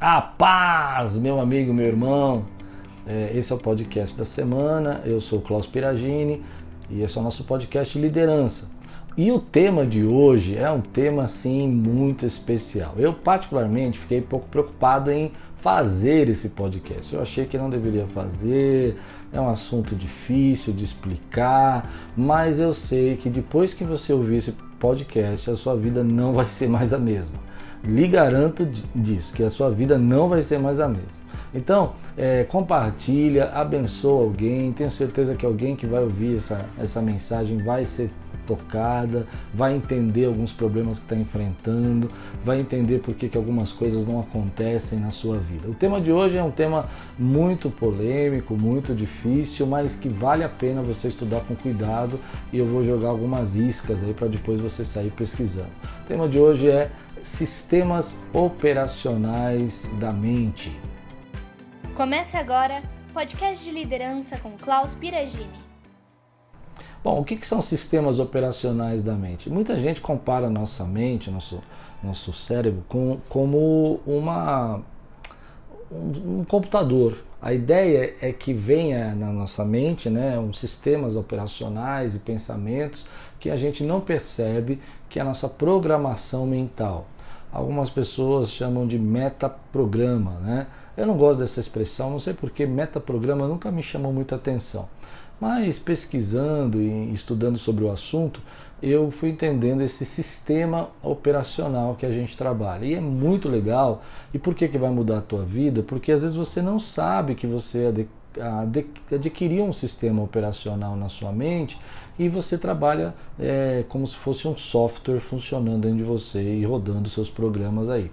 A paz, meu amigo, meu irmão. É, esse é o podcast da semana. Eu sou o Klaus Piragini e esse é o nosso podcast de liderança. E o tema de hoje é um tema assim muito especial. Eu particularmente fiquei pouco preocupado em fazer esse podcast. Eu achei que não deveria fazer, é um assunto difícil de explicar, mas eu sei que depois que você ouvir esse podcast, a sua vida não vai ser mais a mesma lhe garanto disso, que a sua vida não vai ser mais a mesma. Então, é, compartilha, abençoa alguém, tenho certeza que alguém que vai ouvir essa, essa mensagem vai ser tocada, vai entender alguns problemas que está enfrentando, vai entender por que, que algumas coisas não acontecem na sua vida. O tema de hoje é um tema muito polêmico, muito difícil, mas que vale a pena você estudar com cuidado e eu vou jogar algumas iscas aí para depois você sair pesquisando. O tema de hoje é sistemas operacionais da mente. Comece agora podcast de liderança com Klaus Piragini. Bom, o que, são sistemas operacionais da mente? Muita gente compara nossa mente, nosso, nosso cérebro, com, como uma, um, um computador. A ideia é que venha na nossa mente né, uns sistemas operacionais e pensamentos que a gente não percebe, que é a nossa programação mental. Algumas pessoas chamam de metaprograma. Né? Eu não gosto dessa expressão, não sei porque metaprograma nunca me chamou muita atenção. Mas pesquisando e estudando sobre o assunto, eu fui entendendo esse sistema operacional que a gente trabalha. E é muito legal. E por que, que vai mudar a tua vida? Porque às vezes você não sabe que você adquiriu um sistema operacional na sua mente e você trabalha é, como se fosse um software funcionando dentro de você e rodando seus programas aí.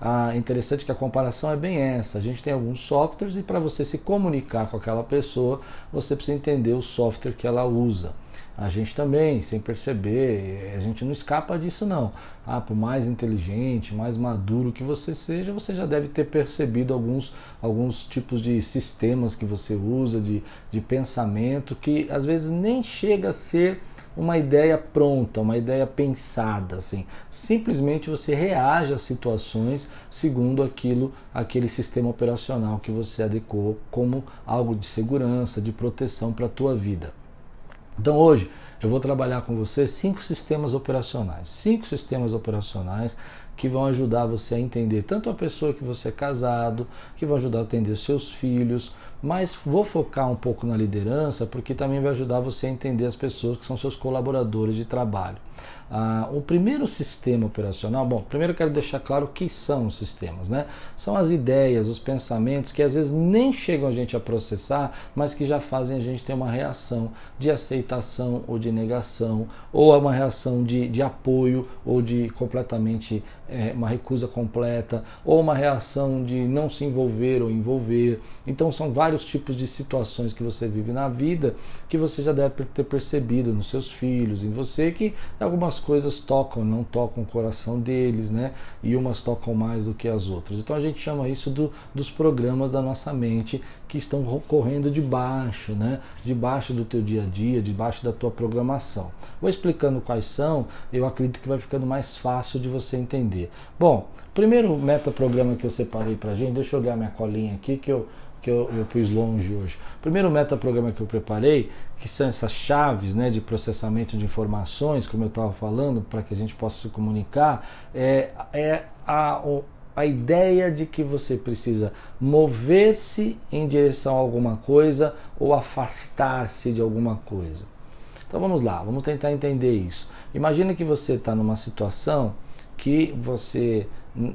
Ah, interessante que a comparação é bem essa. A gente tem alguns softwares e para você se comunicar com aquela pessoa, você precisa entender o software que ela usa. A gente também, sem perceber, a gente não escapa disso não. Ah, por mais inteligente, mais maduro que você seja, você já deve ter percebido alguns, alguns tipos de sistemas que você usa, de, de pensamento, que às vezes nem chega a ser uma ideia pronta, uma ideia pensada, assim. Simplesmente você reage às situações segundo aquilo, aquele sistema operacional que você adequou como algo de segurança, de proteção para a tua vida. Então hoje eu vou trabalhar com você cinco sistemas operacionais, cinco sistemas operacionais que vão ajudar você a entender tanto a pessoa que você é casado, que vão ajudar a atender seus filhos, mas vou focar um pouco na liderança porque também vai ajudar você a entender as pessoas que são seus colaboradores de trabalho. Ah, o primeiro sistema operacional, bom, primeiro eu quero deixar claro o que são os sistemas, né? São as ideias, os pensamentos que às vezes nem chegam a gente a processar, mas que já fazem a gente ter uma reação de aceitação ou de negação, ou uma reação de, de apoio ou de completamente é, uma recusa completa, ou uma reação de não se envolver ou envolver. Então são vários tipos de situações que você vive na vida que você já deve ter percebido nos seus filhos, em você, que algumas algumas coisas tocam, não tocam o coração deles, né? E umas tocam mais do que as outras. Então a gente chama isso do, dos programas da nossa mente que estão correndo debaixo, né? Debaixo do teu dia a dia, debaixo da tua programação. Vou explicando quais são, eu acredito que vai ficando mais fácil de você entender. Bom, primeiro metaprograma que eu separei pra gente, deixa eu olhar minha colinha aqui que eu que eu, eu pus longe hoje. O primeiro metaprograma que eu preparei, que são essas chaves né, de processamento de informações, como eu estava falando, para que a gente possa se comunicar, é, é a, a ideia de que você precisa mover-se em direção a alguma coisa ou afastar-se de alguma coisa. Então vamos lá, vamos tentar entender isso. Imagina que você está numa situação que você,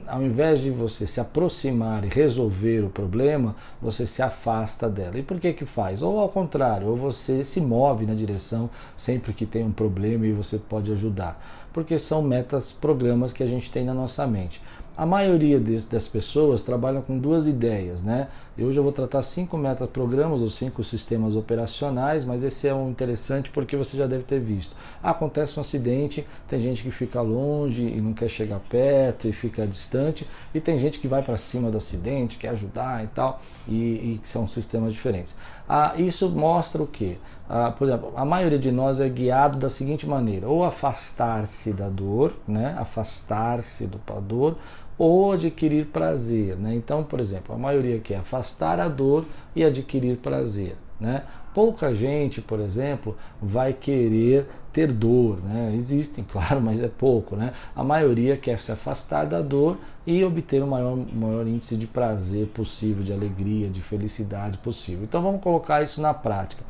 ao invés de você se aproximar e resolver o problema, você se afasta dela. E por que que faz? Ou ao contrário, ou você se move na direção sempre que tem um problema e você pode ajudar. Porque são metas, programas que a gente tem na nossa mente. A maioria das pessoas trabalham com duas ideias, né? E hoje eu vou tratar cinco metaprogramas ou cinco sistemas operacionais, mas esse é um interessante porque você já deve ter visto. Acontece um acidente, tem gente que fica longe e não quer chegar perto e fica distante, e tem gente que vai para cima do acidente, quer ajudar e tal, e, e são sistemas diferentes. Ah, isso mostra o quê? Ah, por exemplo, a maioria de nós é guiado da seguinte maneira: ou afastar-se da dor, né? afastar-se do dor, ou adquirir prazer. Né? Então, por exemplo, a maioria quer afastar a dor e adquirir prazer. Né? Pouca gente, por exemplo, vai querer ter dor, né? Existem, claro, mas é pouco, né? A maioria quer se afastar da dor e obter o maior, maior índice de prazer possível, de alegria, de felicidade possível. Então vamos colocar isso na prática.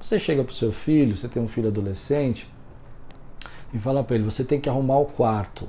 Você chega para o seu filho, você tem um filho adolescente, e fala para ele: você tem que arrumar o quarto.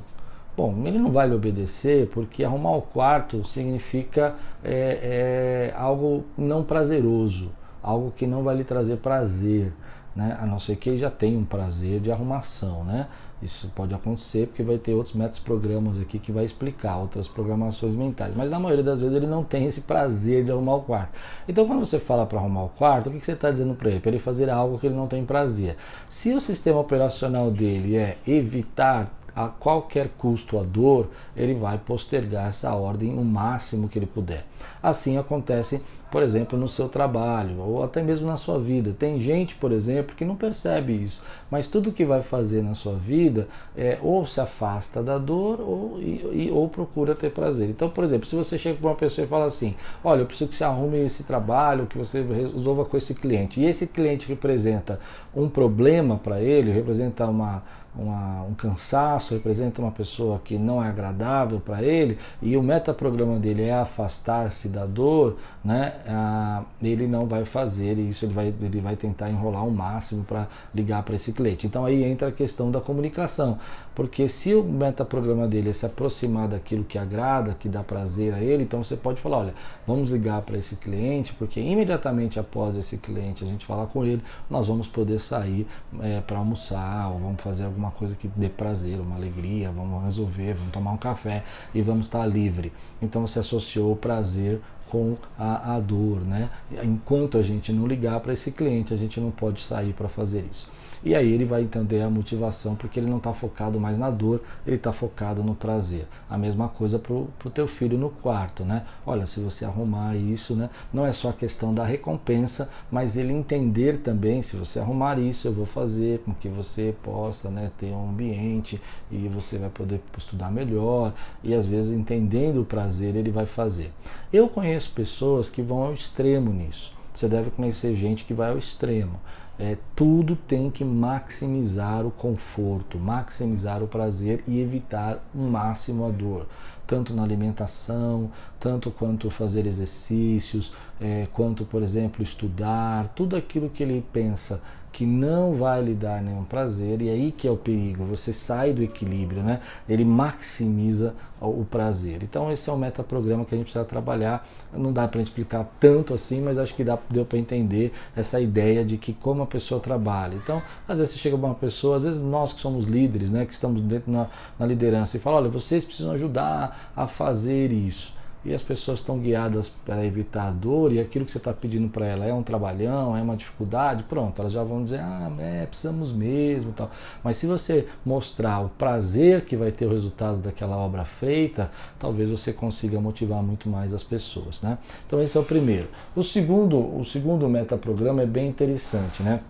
Bom, ele não vai lhe obedecer porque arrumar o quarto significa é, é, algo não prazeroso, algo que não vai lhe trazer prazer, né? a não ser que ele já tenha um prazer de arrumação. Né? Isso pode acontecer porque vai ter outros métodos programas aqui que vai explicar outras programações mentais. Mas na maioria das vezes ele não tem esse prazer de arrumar o quarto. Então quando você fala para arrumar o quarto, o que você está dizendo para ele? Para ele fazer algo que ele não tem prazer. Se o sistema operacional dele é evitar a qualquer custo a dor, ele vai postergar essa ordem o máximo que ele puder. Assim acontece, por exemplo, no seu trabalho ou até mesmo na sua vida. Tem gente, por exemplo, que não percebe isso, mas tudo que vai fazer na sua vida é ou se afasta da dor ou, e, ou procura ter prazer. Então, por exemplo, se você chega para uma pessoa e fala assim: Olha, eu preciso que você arrume esse trabalho, que você resolva com esse cliente, e esse cliente representa um problema para ele, representa uma uma, um cansaço, representa uma pessoa que não é agradável para ele e o metaprograma dele é afastar-se da dor, né, ah, ele não vai fazer isso, ele vai, ele vai tentar enrolar o máximo para ligar para esse cliente. Então aí entra a questão da comunicação, porque se o metaprograma dele é se aproximar daquilo que agrada, que dá prazer a ele, então você pode falar, olha, vamos ligar para esse cliente, porque imediatamente após esse cliente a gente falar com ele, nós vamos poder sair é, para almoçar ou vamos fazer alguma coisa que dê prazer, uma alegria, vamos resolver, vamos tomar um café e vamos estar livre. Então você associou o prazer com a, a dor, né? Enquanto a gente não ligar para esse cliente, a gente não pode sair para fazer isso. E aí ele vai entender a motivação, porque ele não está focado mais na dor, ele está focado no prazer. A mesma coisa para o teu filho no quarto, né? Olha, se você arrumar isso, né? Não é só a questão da recompensa, mas ele entender também, se você arrumar isso, eu vou fazer com que você possa né, ter um ambiente e você vai poder estudar melhor. E às vezes entendendo o prazer, ele vai fazer. Eu conheço pessoas que vão ao extremo nisso. Você deve conhecer gente que vai ao extremo é, tudo tem que maximizar o conforto, maximizar o prazer e evitar o máximo a dor, tanto na alimentação, tanto quanto fazer exercícios, é, quanto, por exemplo, estudar, tudo aquilo que ele pensa que não vai lhe dar nenhum prazer, e aí que é o perigo, você sai do equilíbrio, né? Ele maximiza o prazer. Então esse é o metaprograma que a gente precisa trabalhar. Não dá para explicar tanto assim, mas acho que dá, deu para entender essa ideia de que como a pessoa trabalha. Então, às vezes você chega para uma pessoa, às vezes nós que somos líderes, né, que estamos dentro na, na liderança, e fala, olha, vocês precisam ajudar a fazer isso e as pessoas estão guiadas para evitar a dor e aquilo que você está pedindo para ela é um trabalhão, é uma dificuldade, pronto, elas já vão dizer, ah, é, precisamos mesmo tal. Mas se você mostrar o prazer que vai ter o resultado daquela obra feita, talvez você consiga motivar muito mais as pessoas, né? Então esse é o primeiro. O segundo, o segundo metaprograma é bem interessante, né?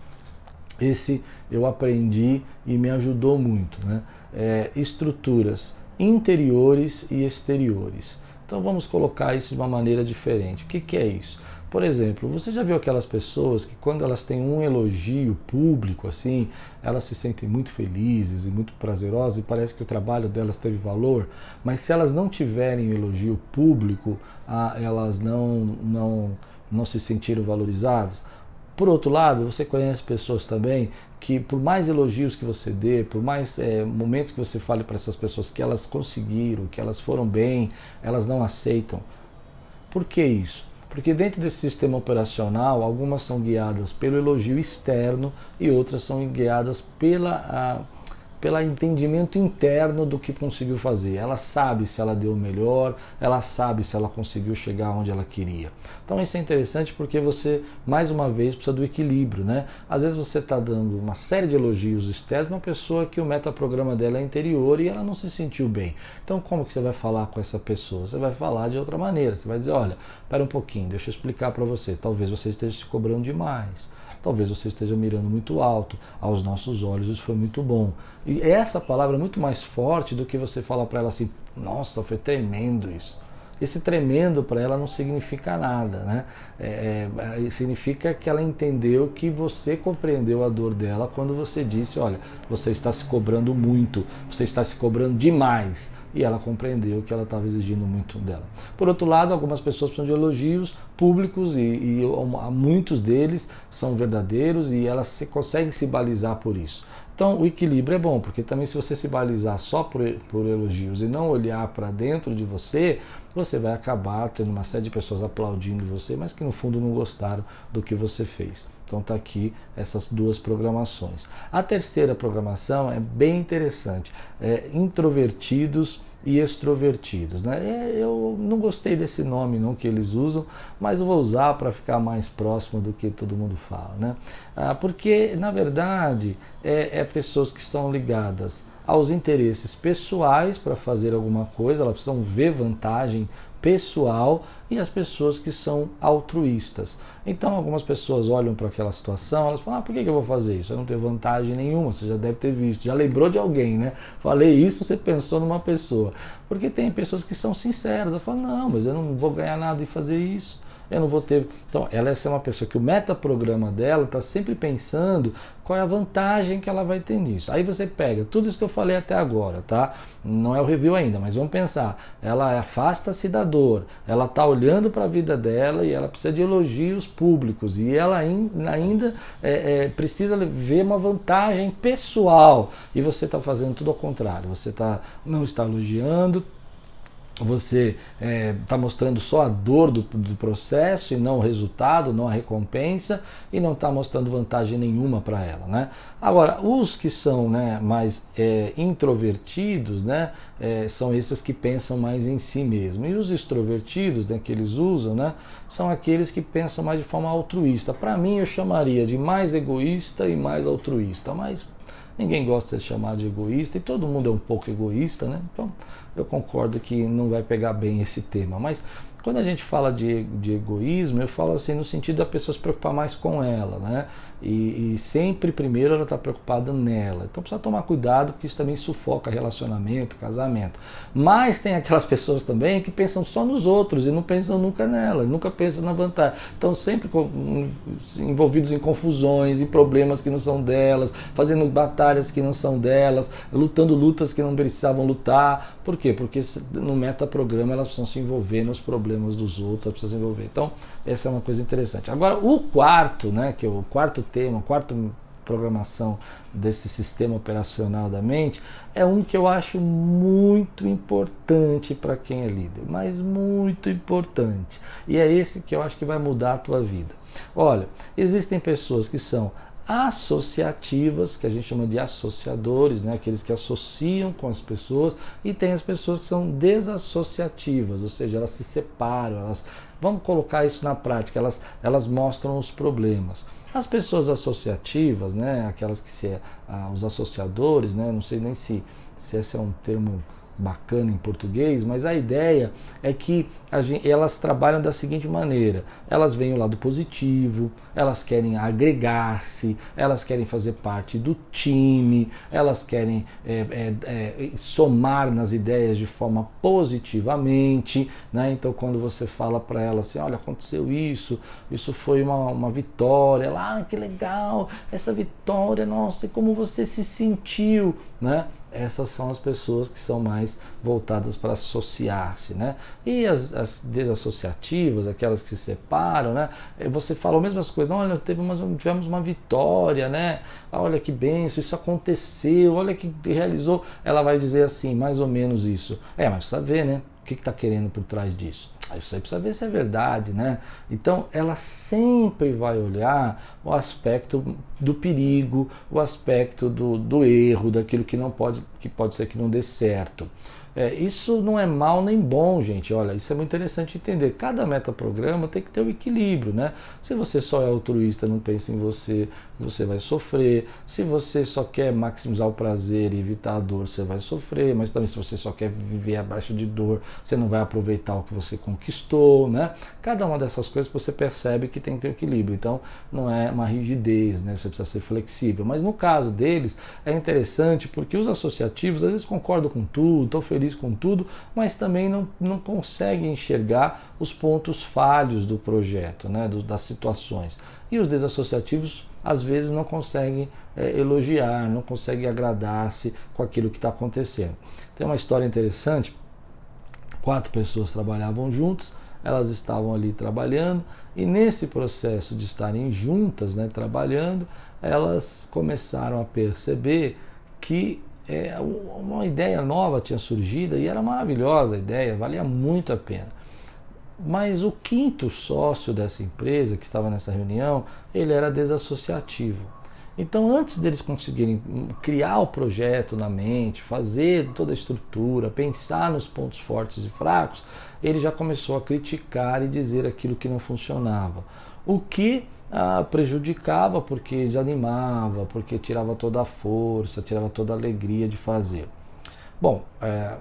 Esse eu aprendi e me ajudou muito, né? É, estruturas interiores e exteriores. Então vamos colocar isso de uma maneira diferente. O que, que é isso? Por exemplo, você já viu aquelas pessoas que quando elas têm um elogio público assim, elas se sentem muito felizes e muito prazerosas e parece que o trabalho delas teve valor, mas se elas não tiverem elogio público, ah, elas não, não, não se sentiram valorizadas? Por outro lado, você conhece pessoas também que, por mais elogios que você dê, por mais é, momentos que você fale para essas pessoas que elas conseguiram, que elas foram bem, elas não aceitam. Por que isso? Porque dentro desse sistema operacional, algumas são guiadas pelo elogio externo e outras são guiadas pela, a, pelo entendimento interno do que conseguiu fazer. Ela sabe se ela deu o melhor, ela sabe se ela conseguiu chegar onde ela queria. Então isso é interessante porque você, mais uma vez, precisa do equilíbrio, né? Às vezes você está dando uma série de elogios externos uma pessoa que o metaprograma dela é interior e ela não se sentiu bem. Então como que você vai falar com essa pessoa? Você vai falar de outra maneira. Você vai dizer, olha, espera um pouquinho, deixa eu explicar para você. Talvez você esteja se cobrando demais talvez você esteja mirando muito alto. Aos nossos olhos isso foi muito bom. E essa palavra é muito mais forte do que você falar para ela assim: nossa, foi tremendo isso. Esse tremendo para ela não significa nada, né? É, é, significa que ela entendeu que você compreendeu a dor dela quando você disse: olha, você está se cobrando muito, você está se cobrando demais e ela compreendeu que ela estava exigindo muito dela. Por outro lado, algumas pessoas precisam de elogios públicos e, e muitos deles são verdadeiros e elas se, conseguem se balizar por isso. Então, o equilíbrio é bom, porque também se você se balizar só por, por elogios e não olhar para dentro de você, você vai acabar tendo uma série de pessoas aplaudindo você, mas que no fundo não gostaram do que você fez. Então tá aqui essas duas programações. A terceira programação é bem interessante, é introvertidos e extrovertidos. Né? É, eu não gostei desse nome não que eles usam, mas eu vou usar para ficar mais próximo do que todo mundo fala. Né? Ah, porque, na verdade, é, é pessoas que são ligadas aos interesses pessoais para fazer alguma coisa, elas precisam ver vantagem pessoal e as pessoas que são altruístas. Então, algumas pessoas olham para aquela situação, elas falam: ah, por que, eu vou fazer isso? Eu não tenho vantagem nenhuma, você já deve ter visto, já lembrou de alguém, né? Falei isso, você pensou numa pessoa. Porque tem pessoas que são sinceras, eu falo: não, mas eu não vou ganhar nada em fazer isso eu não vou ter. Então, ela é uma pessoa que o metaprograma dela está sempre pensando qual é a vantagem que ela vai ter nisso. Aí você pega tudo isso que eu falei até agora, tá? Não é o review ainda, mas vamos pensar. Ela afasta-se da dor, ela está olhando para a vida dela e ela precisa de elogios públicos e ela ainda é, é, precisa ver uma vantagem pessoal e você está fazendo tudo ao contrário. Você tá, não está elogiando, você está é, tá mostrando só a dor do, do, processo e não o resultado, não a recompensa e não está mostrando vantagem nenhuma para ela, né? Agora, os que são né, mais é, introvertidos, né, é, são esses que pensam mais em si mesmo e os extrovertidos, né, que eles usam, né, são aqueles que pensam mais de forma altruísta. Para mim, eu chamaria de mais egoísta e mais altruísta, mas Ninguém gosta de ser chamado de egoísta e todo mundo é um pouco egoísta, né? Então eu concordo que não vai pegar bem esse tema. Mas quando a gente fala de, de egoísmo, eu falo assim no sentido da pessoa se preocupar mais com ela, né? E, e sempre primeiro ela está preocupada nela. Então precisa tomar cuidado porque isso também sufoca relacionamento, casamento. Mas tem aquelas pessoas também que pensam só nos outros e não pensam nunca nela, nunca pensam na vantagem. Estão sempre envolvidos em confusões, em problemas que não são delas, fazendo batalhas que não são delas, lutando lutas que não precisavam lutar. Por quê? Porque no metaprograma elas precisam se envolver nos problemas dos outros, elas precisam se envolver. Então, essa é uma coisa interessante. Agora, o quarto, né, que é o quarto tema, quarta programação desse sistema operacional da mente, é um que eu acho muito importante para quem é líder, mas muito importante. E é esse que eu acho que vai mudar a tua vida. Olha, existem pessoas que são associativas, que a gente chama de associadores, né? aqueles que associam com as pessoas, e tem as pessoas que são desassociativas, ou seja, elas se separam, elas, vamos colocar isso na prática, elas, elas mostram os problemas. As pessoas associativas, né, aquelas que se ah, os associadores, né, não sei nem se, se esse é um termo bacana em português, mas a ideia é que gente, elas trabalham da seguinte maneira: elas veem o lado positivo, elas querem agregar-se, elas querem fazer parte do time, elas querem é, é, é, somar nas ideias de forma positivamente. Né? Então, quando você fala para ela assim: olha, aconteceu isso, isso foi uma, uma vitória, ela, ah, que legal, essa vitória, nossa, como você se sentiu, né? Essas são as pessoas que são mais voltadas para associar-se, né? E as, as, desassociativas, aquelas que se separam, né? Você fala as mesmas coisas, olha, teve uma, tivemos uma vitória, né? Olha que benção, isso aconteceu, olha que realizou. Ela vai dizer assim, mais ou menos isso. É, mas precisa ver, né? que está que querendo por trás disso? Aí você precisa ver se é verdade, né? Então ela sempre vai olhar o aspecto do perigo, o aspecto do, do erro, daquilo que não pode, que pode ser que não dê certo. É, isso não é mal nem bom, gente. Olha, isso é muito interessante entender. Cada metaprograma tem que ter um equilíbrio, né? Se você só é altruísta, não pensa em você, você vai sofrer. Se você só quer maximizar o prazer e evitar a dor, você vai sofrer. Mas também se você só quer viver abaixo de dor, você não vai aproveitar o que você conquistou, né? Cada uma dessas coisas você percebe que tem que ter equilíbrio. Então, não é uma rigidez, né? Você precisa ser flexível. Mas no caso deles, é interessante porque os associativos às vezes concordam com tudo, estão felizes feliz com tudo, mas também não, não consegue enxergar os pontos falhos do projeto, né, das situações. E os desassociativos às vezes não conseguem é, elogiar, não conseguem agradar-se com aquilo que está acontecendo. Tem uma história interessante: quatro pessoas trabalhavam juntas, elas estavam ali trabalhando, e nesse processo de estarem juntas, né, trabalhando, elas começaram a perceber que é, uma ideia nova tinha surgido e era maravilhosa a ideia, valia muito a pena. Mas o quinto sócio dessa empresa que estava nessa reunião, ele era desassociativo. Então, antes deles conseguirem criar o projeto na mente, fazer toda a estrutura, pensar nos pontos fortes e fracos, ele já começou a criticar e dizer aquilo que não funcionava. O que ah, prejudicava porque desanimava, porque tirava toda a força, tirava toda a alegria de fazer. Bom, é,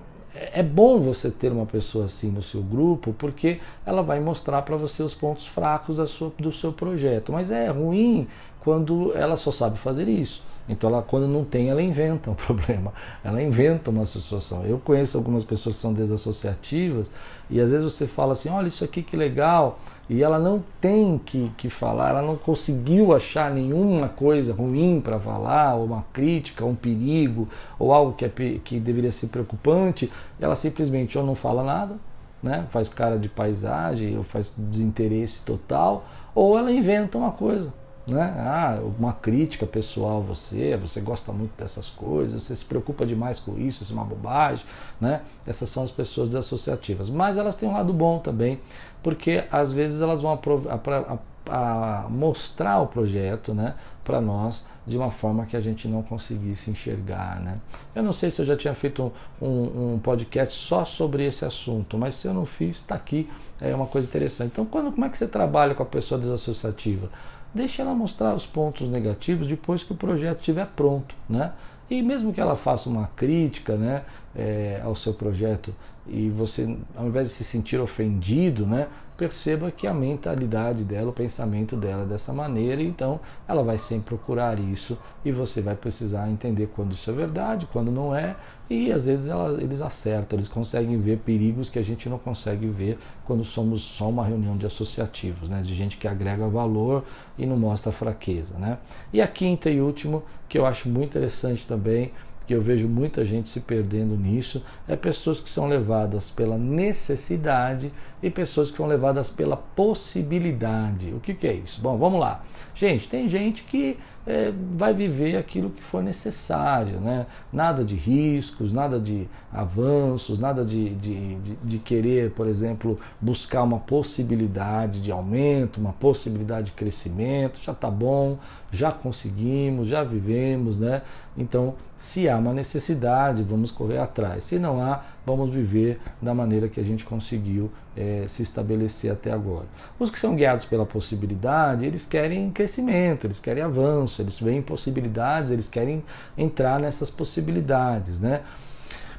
é bom você ter uma pessoa assim no seu grupo porque ela vai mostrar para você os pontos fracos sua, do seu projeto, mas é ruim quando ela só sabe fazer isso. Então, ela, quando não tem, ela inventa um problema, ela inventa uma situação. Eu conheço algumas pessoas que são desassociativas e às vezes você fala assim: olha, isso aqui que legal, e ela não tem que, que falar, ela não conseguiu achar nenhuma coisa ruim para falar, ou uma crítica, um perigo, ou algo que, é, que deveria ser preocupante, ela simplesmente ou não fala nada, né, faz cara de paisagem, ou faz desinteresse total, ou ela inventa uma coisa né? Ah, uma crítica pessoal a você, você gosta muito dessas coisas, você se preocupa demais com isso, isso é uma bobagem, né? Essas são as pessoas desassociativas. Mas elas têm um lado bom também, porque às vezes elas vão a, a, a mostrar o projeto, né, para nós de uma forma que a gente não conseguisse enxergar, né? Eu não sei se eu já tinha feito um, um, um podcast só sobre esse assunto, mas se eu não fiz, está aqui, é uma coisa interessante. Então, quando, como é que você trabalha com a pessoa desassociativa? Deixe ela mostrar os pontos negativos depois que o projeto estiver pronto, né? E mesmo que ela faça uma crítica, né, é, ao seu projeto e você, ao invés de se sentir ofendido, né, perceba que a mentalidade dela, o pensamento dela é dessa maneira, então ela vai sempre procurar isso e você vai precisar entender quando isso é verdade, quando não é, e às vezes ela, eles acertam, eles conseguem ver perigos que a gente não consegue ver quando somos só uma reunião de associativos, né, de gente que agrega valor e não mostra fraqueza. Né? E a quinta e último, que eu acho muito interessante também, que eu vejo muita gente se perdendo nisso, é pessoas que são levadas pela necessidade e pessoas que são levadas pela possibilidade. O que, que é isso? Bom, vamos lá. Gente, tem gente que é, vai viver aquilo que for necessário, né? Nada de riscos, nada de avanços, nada de, de, de, de, querer, por exemplo, buscar uma possibilidade de aumento, uma possibilidade de crescimento. Já está bom, já conseguimos, já vivemos, né? Então, se há uma necessidade, vamos correr atrás. Se não há, vamos viver da maneira que a gente conseguiu é, se estabelecer até agora. Os que são guiados pela possibilidade, eles querem crescimento, eles querem avanço, eles veem possibilidades, eles querem entrar nessas possibilidades, né?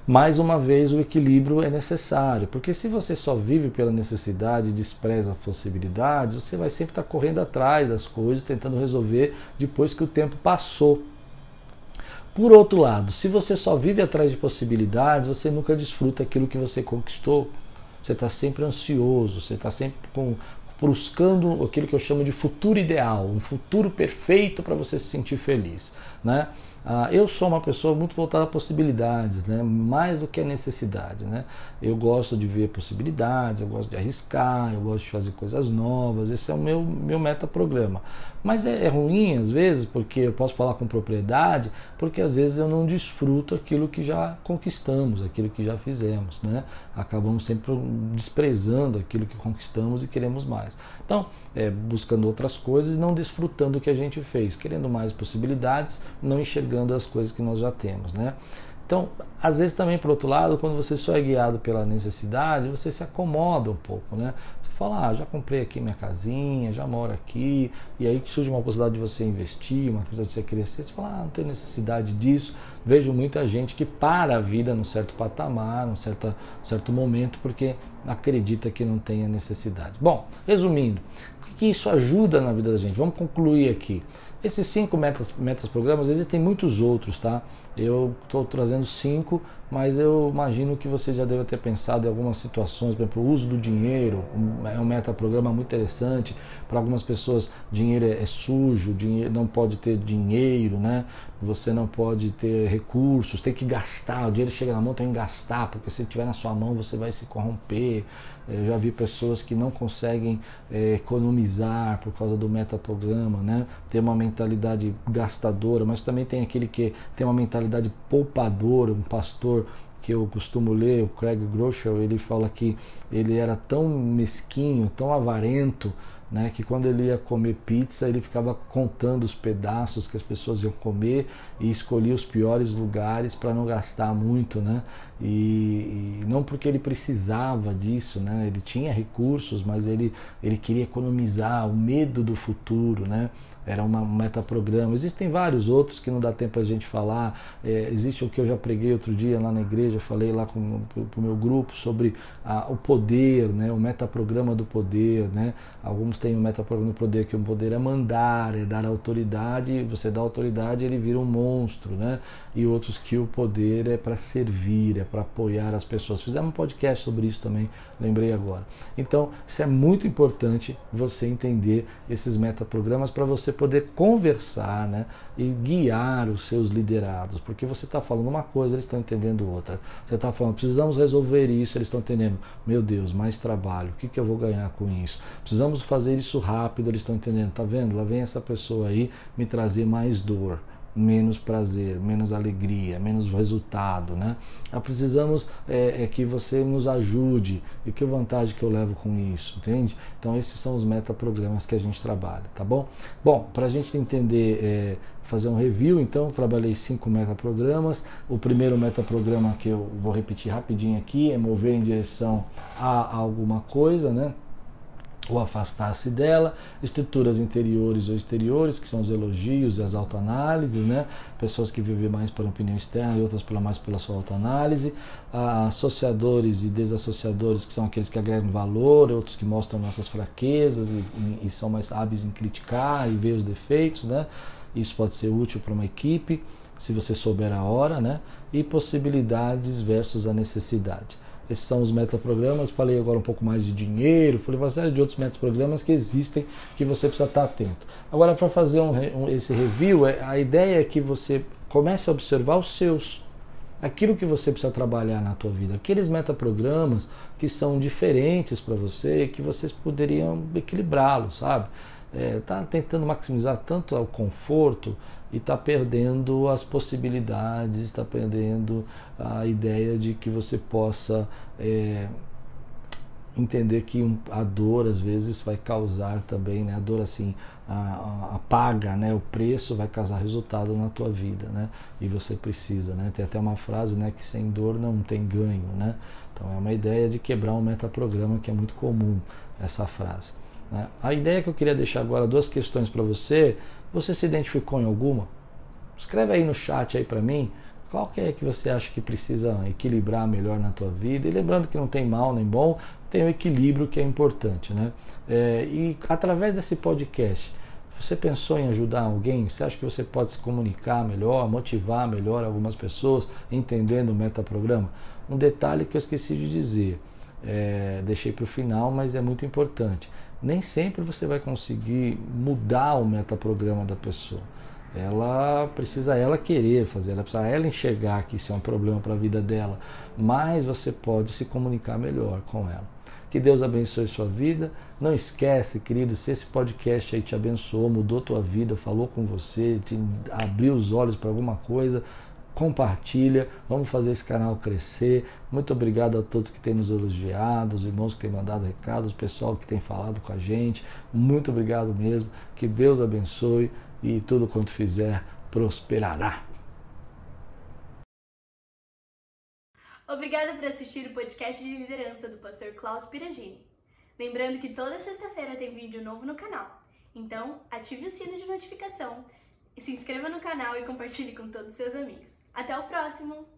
Mais uma vez, o equilíbrio é necessário, porque se você só vive pela necessidade e despreza as possibilidades, você vai sempre estar correndo atrás das coisas, tentando resolver depois que o tempo passou. Por outro lado, se você só vive atrás de possibilidades, você nunca desfruta aquilo que você conquistou. Você está sempre ansioso, você está sempre com, buscando aquilo que eu chamo de futuro ideal, um futuro perfeito para você se sentir feliz. Né? Ah, eu sou uma pessoa muito voltada a possibilidades, né? mais do que a necessidade. Né? Eu gosto de ver possibilidades, eu gosto de arriscar, eu gosto de fazer coisas novas, esse é o meu, meu metaprograma. Mas é, é ruim às vezes, porque eu posso falar com propriedade, porque às vezes eu não desfruto aquilo que já conquistamos, aquilo que já fizemos. Né? Acabamos sempre desprezando aquilo que conquistamos e queremos mais. Então, é, buscando outras coisas e não desfrutando o que a gente fez, querendo mais possibilidades, não enxergando as coisas que nós já temos. Né? Então, às vezes também, por outro lado, quando você só é guiado pela necessidade, você se acomoda um pouco, né? Você fala, ah, já comprei aqui minha casinha, já moro aqui, e aí surge uma possibilidade de você investir, uma possibilidade de você crescer, você fala, ah, não tem necessidade disso. Vejo muita gente que para a vida num certo patamar, num certo, certo momento, porque acredita que não tem a necessidade. Bom, resumindo, o que isso ajuda na vida da gente? Vamos concluir aqui. Esses cinco metas, metas programas, existem muitos outros, tá? Eu estou trazendo cinco, mas eu imagino que você já deve ter pensado em algumas situações, por exemplo, o uso do dinheiro é um metaprograma muito interessante. Para algumas pessoas, dinheiro é, é sujo, dinheiro, não pode ter dinheiro, né? Você não pode ter recursos, tem que gastar. O dinheiro chega na mão, tem que gastar, porque se estiver na sua mão você vai se corromper. Eu já vi pessoas que não conseguem é, economizar por causa do metaprograma, né? Tem uma mentalidade gastadora, mas também tem aquele que tem uma mentalidade poupadora, um pastor que eu costumo ler, o Craig Groeschel, ele fala que ele era tão mesquinho, tão avarento, né, que quando ele ia comer pizza, ele ficava contando os pedaços que as pessoas iam comer e escolhia os piores lugares para não gastar muito, né? E, e, não porque ele precisava disso, né? Ele tinha recursos, mas ele, ele queria economizar, o medo do futuro, né? era uma, um metaprograma. Existem vários outros que não dá tempo a gente falar. É, existe o que eu já preguei outro dia lá na igreja, falei lá com o meu grupo sobre a, o poder, né, o metaprograma do poder. Né? Alguns têm o metaprograma do poder, que o poder é mandar, é dar autoridade, você dá autoridade ele vira um monstro. Né? E outros que o poder é para servir, é para apoiar as pessoas. Fizemos um podcast sobre isso também, lembrei agora. Então, isso é muito importante você entender esses metaprogramas para você poder conversar né, e guiar os seus liderados, porque você está falando uma coisa, eles estão entendendo outra. Você está falando, precisamos resolver isso, eles estão entendendo, meu Deus, mais trabalho, o que, que eu vou ganhar com isso? Precisamos fazer isso rápido, eles estão entendendo, tá vendo? Lá vem essa pessoa aí me trazer mais dor menos prazer, menos alegria, menos resultado, né? Nós precisamos é, é, que você nos ajude e que vantagem que eu levo com isso, entende? Então esses são os metaprogramas que a gente trabalha, tá bom? Bom, para a gente entender, é, fazer um review, então trabalhei cinco metaprogramas. O primeiro metaprograma que eu vou repetir rapidinho aqui é mover em direção a alguma coisa, né? Ou afastar-se dela, estruturas interiores ou exteriores, que são os elogios e as autoanálises, né? pessoas que vivem mais pela opinião externa e outras pela, mais pela sua autoanálise, associadores e desassociadores, que são aqueles que agregam valor, outros que mostram nossas fraquezas e, e, e são mais hábeis em criticar e ver os defeitos, né? isso pode ser útil para uma equipe, se você souber a hora, né? e possibilidades versus a necessidade. Esses são os metaprogramas. Falei agora um pouco mais de dinheiro, falei uma série de outros metaprogramas que existem que você precisa estar atento. Agora, para fazer um, um, esse review, é, a ideia é que você comece a observar os seus. Aquilo que você precisa trabalhar na tua vida, aqueles metaprogramas que são diferentes para você, que vocês poderiam equilibrá-los, sabe? É, tentando maximizar tanto o conforto e está perdendo as possibilidades, está perdendo a ideia de que você possa é, entender que a dor às vezes vai causar também, né? A dor assim, a, a paga, né? O preço vai causar resultado na tua vida, né? E você precisa, né? Tem até uma frase, né? Que sem dor não tem ganho, né? Então é uma ideia de quebrar um metaprograma que é muito comum essa frase. Né? A ideia que eu queria deixar agora duas questões para você você se identificou em alguma? Escreve aí no chat aí para mim qual que é que você acha que precisa equilibrar melhor na tua vida. E lembrando que não tem mal nem bom, tem o equilíbrio que é importante, né? É, e através desse podcast, você pensou em ajudar alguém? Você acha que você pode se comunicar melhor, motivar melhor algumas pessoas, entendendo o metaprograma? Um detalhe que eu esqueci de dizer, é, deixei para o final, mas é muito importante nem sempre você vai conseguir mudar o metaprograma da pessoa. Ela precisa ela querer fazer, ela precisa ela enxergar que isso é um problema para a vida dela, mas você pode se comunicar melhor com ela. Que Deus abençoe sua vida. Não esquece, querido, se esse podcast aí te abençoou, mudou tua vida, falou com você, te abriu os olhos para alguma coisa, compartilha, vamos fazer esse canal crescer. Muito obrigado a todos que têm nos elogiado, os irmãos que têm mandado recados, o pessoal que tem falado com a gente. Muito obrigado mesmo. Que Deus abençoe e tudo quanto fizer prosperará. Obrigada por assistir o podcast de liderança do pastor Klaus Piragini. Lembrando que toda sexta-feira tem vídeo novo no canal. Então, ative o sino de notificação, se inscreva no canal e compartilhe com todos os seus amigos. Até o próximo!